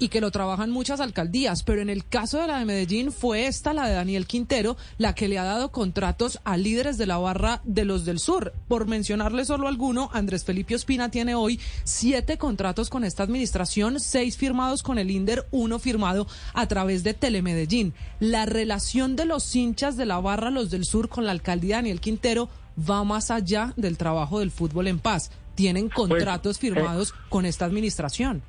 y que lo trabajan muchas alcaldías, pero en el caso de la de Medellín fue esta, la de Daniel Quintero, la que le ha dado contratos a líderes de la barra de los del sur. Por mencionarle solo alguno, Andrés Felipe Ospina tiene hoy siete contratos con esta administración, seis firmados con el INDER, uno firmado a través de Telemedellín. La relación de los hinchas de la barra, los del sur, con la alcaldía Daniel Quintero va más allá del trabajo del fútbol en paz. Tienen Pues, contratos eh, firmados con esta administración.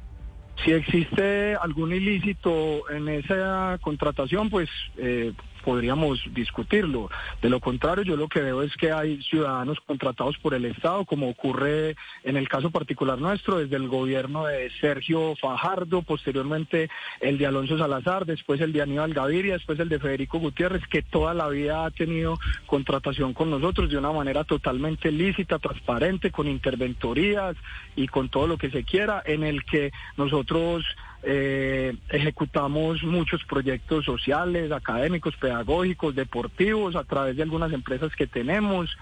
Si existe algún ilícito en esa contratación, pues eh, podríamos discutirlo. De lo contrario, yo lo que veo es que hay ciudadanos contratados por el Estado, como ocurre en el caso particular nuestro, desde el gobierno de Sergio Fajardo, posteriormente el de Alonso Salazar, después el de Aníbal Gaviria, después el de Federico Gutiérrez, que toda la vida ha tenido contratación con nosotros de una manera totalmente lícita, transparente, con interventorías y con todo lo que se quiera, en el que nosotros eh, ejecutamos muchos proyectos sociales, académicos, pedagógicos, deportivos, a través de algunas empresas que tenemos,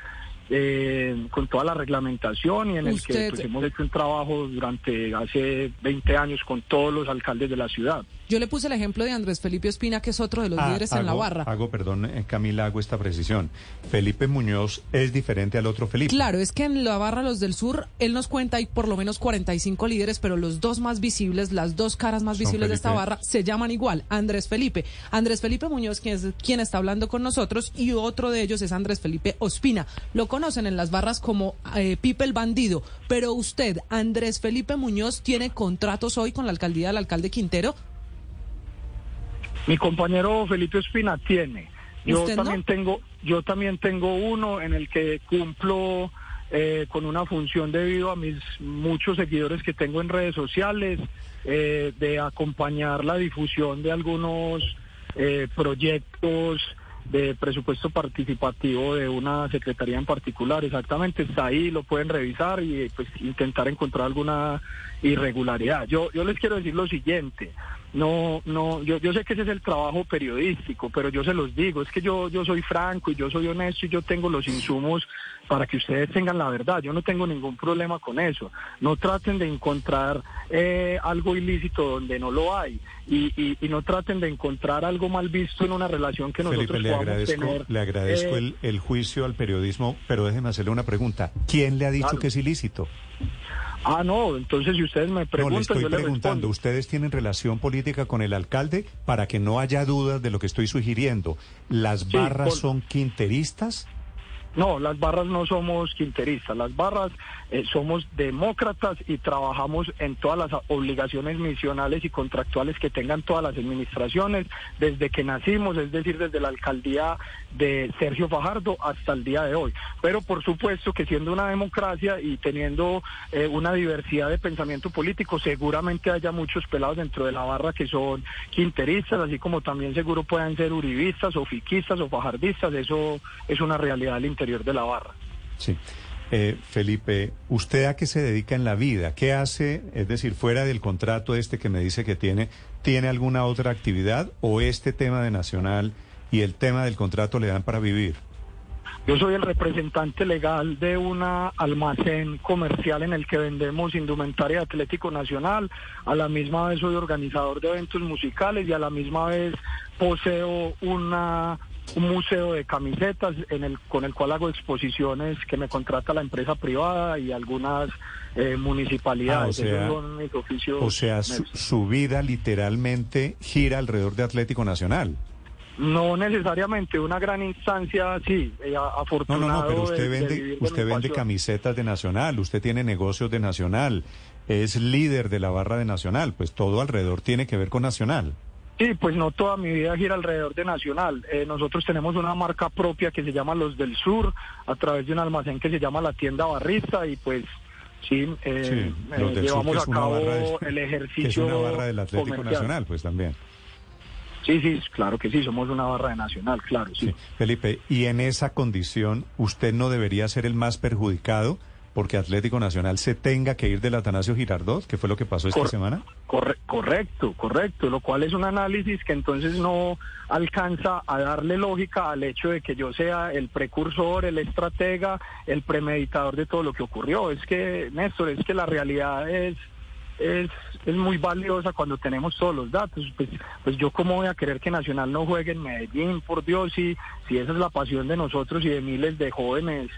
eh, con toda la reglamentación y en el que pues, hemos hecho un trabajo durante hace 20 años con todos los alcaldes de la ciudad. Yo le puse el ejemplo de Andrés Felipe Ospina, que es otro de los Ah, líderes en la barra. Hago, perdón, eh, Camila, hago esta precisión. Felipe Muñoz es diferente al otro Felipe. Claro, es que en la barra Los del Sur, él nos cuenta hay por lo menos 45 líderes, pero los dos más visibles, las dos caras más Son visibles de esta barra, se llaman igual, Andrés Felipe. Andrés Felipe Muñoz, quien, es, quien está hablando con nosotros, y otro de ellos es Andrés Felipe Ospina. Lo conocen en las barras como eh, Pipe el Bandido, pero usted, Andrés Felipe Muñoz, tiene contratos hoy con la alcaldía del alcalde Quintero. Mi compañero Felipe Espina tiene. Yo también tengo, yo también tengo uno en el que cumplo eh, con una función debido a mis muchos seguidores que tengo en redes sociales, eh, de acompañar la difusión de algunos eh, proyectos de presupuesto participativo de una secretaría en particular. Exactamente, está ahí, lo pueden revisar y pues intentar encontrar alguna irregularidad. Yo, yo les quiero decir lo siguiente. No, no, yo, yo sé que ese es el trabajo periodístico, pero yo se los digo, es que yo, yo soy franco y yo soy honesto y yo tengo los insumos para que ustedes tengan la verdad. Yo no tengo ningún problema con eso. No traten de encontrar eh, algo ilícito donde no lo hay y, y, y no traten de encontrar algo mal visto en una relación que nosotros Felipe, le agradezco, tener. le agradezco eh, el, el juicio al periodismo, pero déjeme hacerle una pregunta. ¿Quién le ha dicho Claro. que es ilícito? Ah, no, entonces si ustedes me No, preguntan, le estoy yo preguntando. ¿Ustedes tienen relación política con el alcalde para que no haya dudas de lo que estoy sugiriendo? ¿Las Sí, barras son quinteristas? No, las barras no somos quinteristas, las barras eh, somos demócratas y trabajamos en todas las obligaciones misionales y contractuales que tengan todas las administraciones desde que nacimos, es decir, desde la alcaldía de Sergio Fajardo hasta el día de hoy. Pero por supuesto que siendo una democracia y teniendo eh, una diversidad de pensamiento político, seguramente haya muchos pelados dentro de la barra que son quinteristas, así como también seguro puedan ser uribistas o fiquistas o fajardistas, eso es una realidad de la barra. Sí. Eh, Felipe, ¿usted a qué se dedica en la vida? ¿Qué hace? Es decir, fuera del contrato este que me dice que tiene, ¿tiene alguna otra actividad o este tema de Nacional y el tema del contrato le dan para vivir? Yo soy el representante legal de una almacén comercial en el que vendemos indumentaria de Atlético Nacional. A la misma vez soy organizador de eventos musicales y a la misma vez poseo una un museo de camisetas en el con el cual hago exposiciones que me contrata la empresa privada y algunas eh, municipalidades. Ah, o sea- Esos son mis oficios. O sea, su, su vida literalmente gira alrededor de Atlético Nacional. No necesariamente una gran instancia, sí, eh, No, afortunado. no, no, pero de- usted de vende, de usted vende pasión. camisetas de Nacional, usted tiene negocios de Nacional, es líder de la barra de Nacional, pues todo alrededor tiene que ver con Nacional. Sí, pues no toda mi vida gira alrededor de Nacional. Eh, nosotros tenemos una marca propia que se llama Los del Sur, a través de un almacén que se llama La Tienda Barrista y pues sí, eh, Sí, eh, los del sur, llevamos que a cabo de- el que ejercicio es una barra del Atlético comercial. Nacional, pues también. Sí, sí, claro que sí, somos una barra de Nacional, claro, sí. Sí. Felipe, y en esa condición, ¿usted no debería ser el más perjudicado porque Atlético Nacional se tenga que ir del Atanasio Girardot, que fue lo que pasó esta Cor- semana? Corre- correcto, correcto, lo cual es un análisis que entonces no alcanza a darle lógica al hecho de que yo sea el precursor, el estratega, el premeditador de todo lo que ocurrió. Es que, Néstor, es que la realidad es, es es muy valiosa cuando tenemos todos los datos. Pues, pues yo cómo voy a querer que Nacional no juegue en Medellín, por Dios, si, si esa es la pasión de nosotros y de miles de jóvenes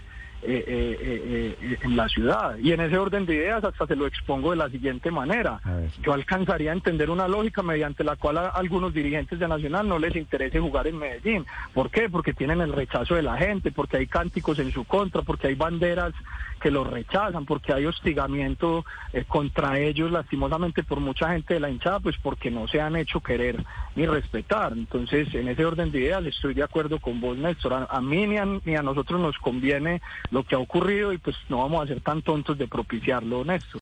eh, eh, eh, en la ciudad. Y en ese orden de ideas hasta se lo expongo de la siguiente manera. Yo alcanzaría a entender una lógica mediante la cual a algunos dirigentes de Nacional no les interese jugar en Medellín. ¿Por qué? Porque tienen el rechazo de la gente, porque hay cánticos en su contra, porque hay banderas que los rechazan, porque hay hostigamiento contra ellos lastimosamente por mucha gente de la hinchada, pues porque no se han hecho querer ni respetar. Entonces, en ese orden de ideas estoy de acuerdo con vos, Néstor. A, mí ni ni a nosotros nos conviene lo que ha ocurrido y pues no vamos a ser tan tontos de propiciarlo, Néstor.